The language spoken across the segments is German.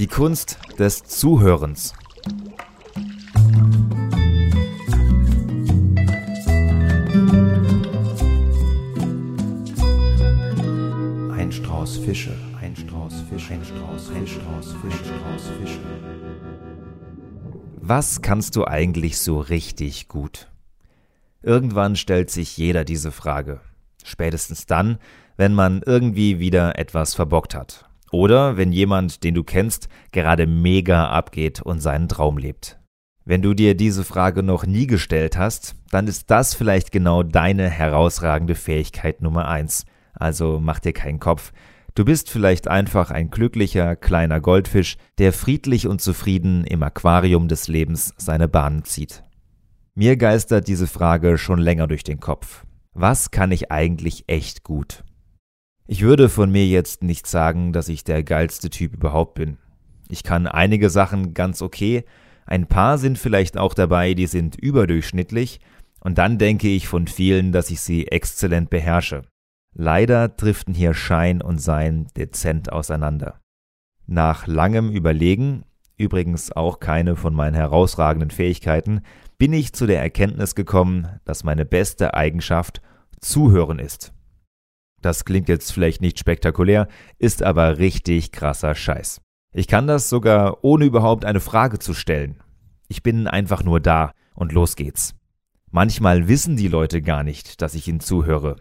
Die Kunst des Zuhörens. Ein Strauß Fische, ein Strauß Fische, ein Strauß, ein Strauß Fische, ein Strauß Fische. Was kannst du eigentlich so richtig gut? Irgendwann stellt sich jeder diese Frage. Spätestens dann, wenn man irgendwie wieder etwas verbockt hat. Oder wenn jemand, den du kennst, gerade mega abgeht und seinen Traum lebt. Wenn du dir diese Frage noch nie gestellt hast, dann ist das vielleicht genau deine herausragende Fähigkeit Nummer eins. Also mach dir keinen Kopf. Du bist vielleicht einfach ein glücklicher kleiner Goldfisch, der friedlich und zufrieden im Aquarium des Lebens seine Bahnen zieht. Mir geistert diese Frage schon länger durch den Kopf. Was kann ich eigentlich echt gut? Ich würde von mir jetzt nicht sagen, dass ich der geilste Typ überhaupt bin. Ich kann einige Sachen ganz okay, ein paar sind vielleicht auch dabei, die sind überdurchschnittlich, und dann denke ich von vielen, dass ich sie exzellent beherrsche. Leider driften hier Schein und Sein dezent auseinander. Nach langem Überlegen, übrigens auch keine von meinen herausragenden Fähigkeiten, bin ich zu der Erkenntnis gekommen, dass meine beste Eigenschaft Zuhören ist. Das klingt jetzt vielleicht nicht spektakulär, ist aber richtig krasser Scheiß. Ich kann das sogar ohne überhaupt eine Frage zu stellen. Ich bin einfach nur da und los geht's. Manchmal wissen die Leute gar nicht, dass ich ihnen zuhöre.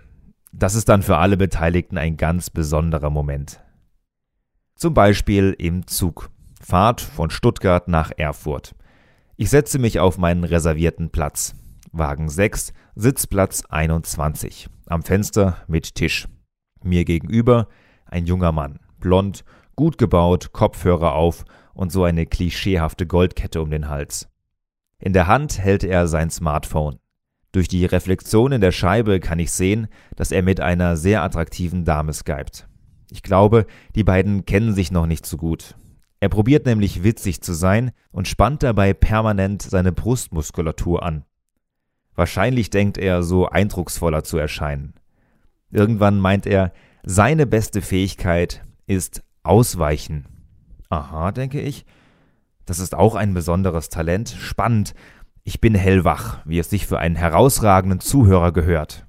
Das ist dann für alle Beteiligten ein ganz besonderer Moment. Zum Beispiel im Zug. Fahrt von Stuttgart nach Erfurt. Ich setze mich auf meinen reservierten Platz. Wagen 6, Sitzplatz 21. Am Fenster mit Tisch. Mir gegenüber ein junger Mann. Blond, gut gebaut, Kopfhörer auf und so eine klischeehafte Goldkette um den Hals. In der Hand hält er sein Smartphone. Durch die Reflexion in der Scheibe kann ich sehen, dass er mit einer sehr attraktiven Dame skypt. Ich glaube, die beiden kennen sich noch nicht so gut. Er probiert nämlich witzig zu sein und spannt dabei permanent seine Brustmuskulatur an. Wahrscheinlich denkt er, so eindrucksvoller zu erscheinen. Irgendwann meint er, seine beste Fähigkeit ist Ausweichen. Aha, denke ich. Das ist auch ein besonderes Talent. Spannend. Ich bin hellwach, wie es sich für einen herausragenden Zuhörer gehört.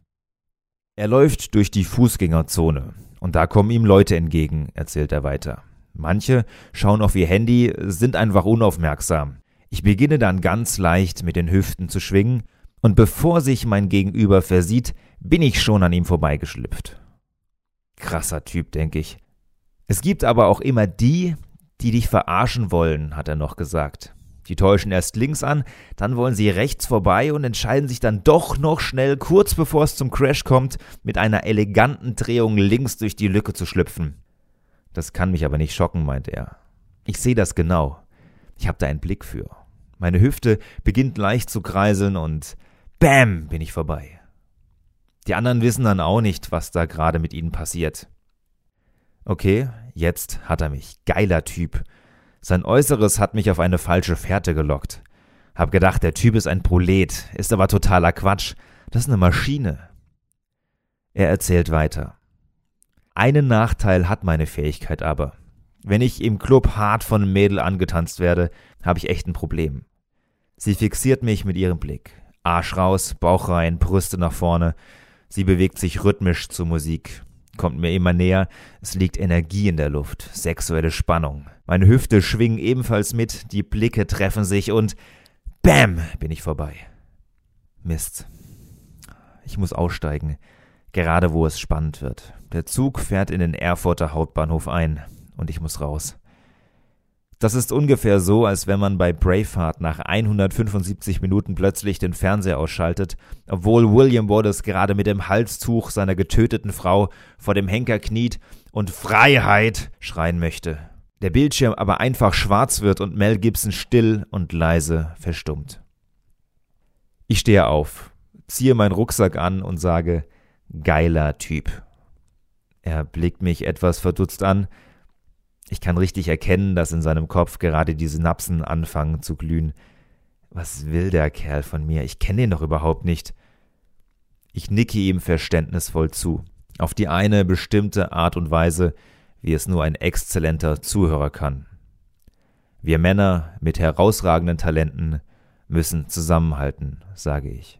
Er läuft durch die Fußgängerzone. Und da kommen ihm Leute entgegen, erzählt er weiter. Manche schauen auf ihr Handy, sind einfach unaufmerksam. Ich beginne dann ganz leicht mit den Hüften zu schwingen, und bevor sich mein Gegenüber versieht, bin ich schon an ihm vorbeigeschlüpft. Krasser Typ, denke ich. Es gibt aber auch immer die, die dich verarschen wollen, hat er noch gesagt. Die täuschen erst links an, dann wollen sie rechts vorbei und entscheiden sich dann doch noch schnell, kurz bevor es zum Crash kommt, mit einer eleganten Drehung links durch die Lücke zu schlüpfen. Das kann mich aber nicht schocken, meint er. Ich sehe das genau. Ich habe da einen Blick für. Meine Hüfte beginnt leicht zu kreiseln und Bäm bin ich vorbei. Die anderen wissen dann auch nicht, was da gerade mit ihnen passiert. Okay, jetzt hat er mich. Geiler Typ. Sein Äußeres hat mich auf eine falsche Fährte gelockt. Hab gedacht, der Typ ist ein Prolet, ist aber totaler Quatsch. Das ist eine Maschine. Er erzählt weiter. Einen Nachteil hat meine Fähigkeit aber. Wenn ich im Club hart von einem Mädel angetanzt werde, habe ich echt ein Problem. Sie fixiert mich mit ihrem Blick. Arsch raus, Bauch rein, Brüste nach vorne. Sie bewegt sich rhythmisch zur Musik, kommt mir immer näher. Es liegt Energie in der Luft, sexuelle Spannung. Meine Hüfte schwingen ebenfalls mit, die Blicke treffen sich und Bäm bin ich vorbei. Mist. Ich muss aussteigen, gerade wo es spannend wird. Der Zug fährt in den Erfurter Hauptbahnhof ein und ich muss raus. Das ist ungefähr so, als wenn man bei Braveheart nach 175 Minuten plötzlich den Fernseher ausschaltet, obwohl William Wallace gerade mit dem Halstuch seiner getöteten Frau vor dem Henker kniet und Freiheit schreien möchte. Der Bildschirm aber einfach schwarz wird und Mel Gibson still und leise verstummt. Ich stehe auf, ziehe meinen Rucksack an und sage, geiler Typ. Er blickt mich etwas verdutzt an, ich kann richtig erkennen, dass in seinem Kopf gerade die Synapsen anfangen zu glühen. Was will der Kerl von mir? Ich kenne ihn doch überhaupt nicht. Ich nicke ihm verständnisvoll zu, auf die eine bestimmte Art und Weise, wie es nur ein exzellenter Zuhörer kann. Wir Männer mit herausragenden Talenten müssen zusammenhalten, sage ich.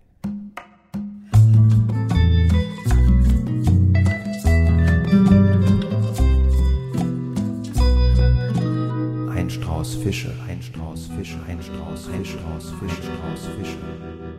Strauß Fische, ein Strauß Fische, ein Strauß, ein Strauß Fische, Strauß Fische.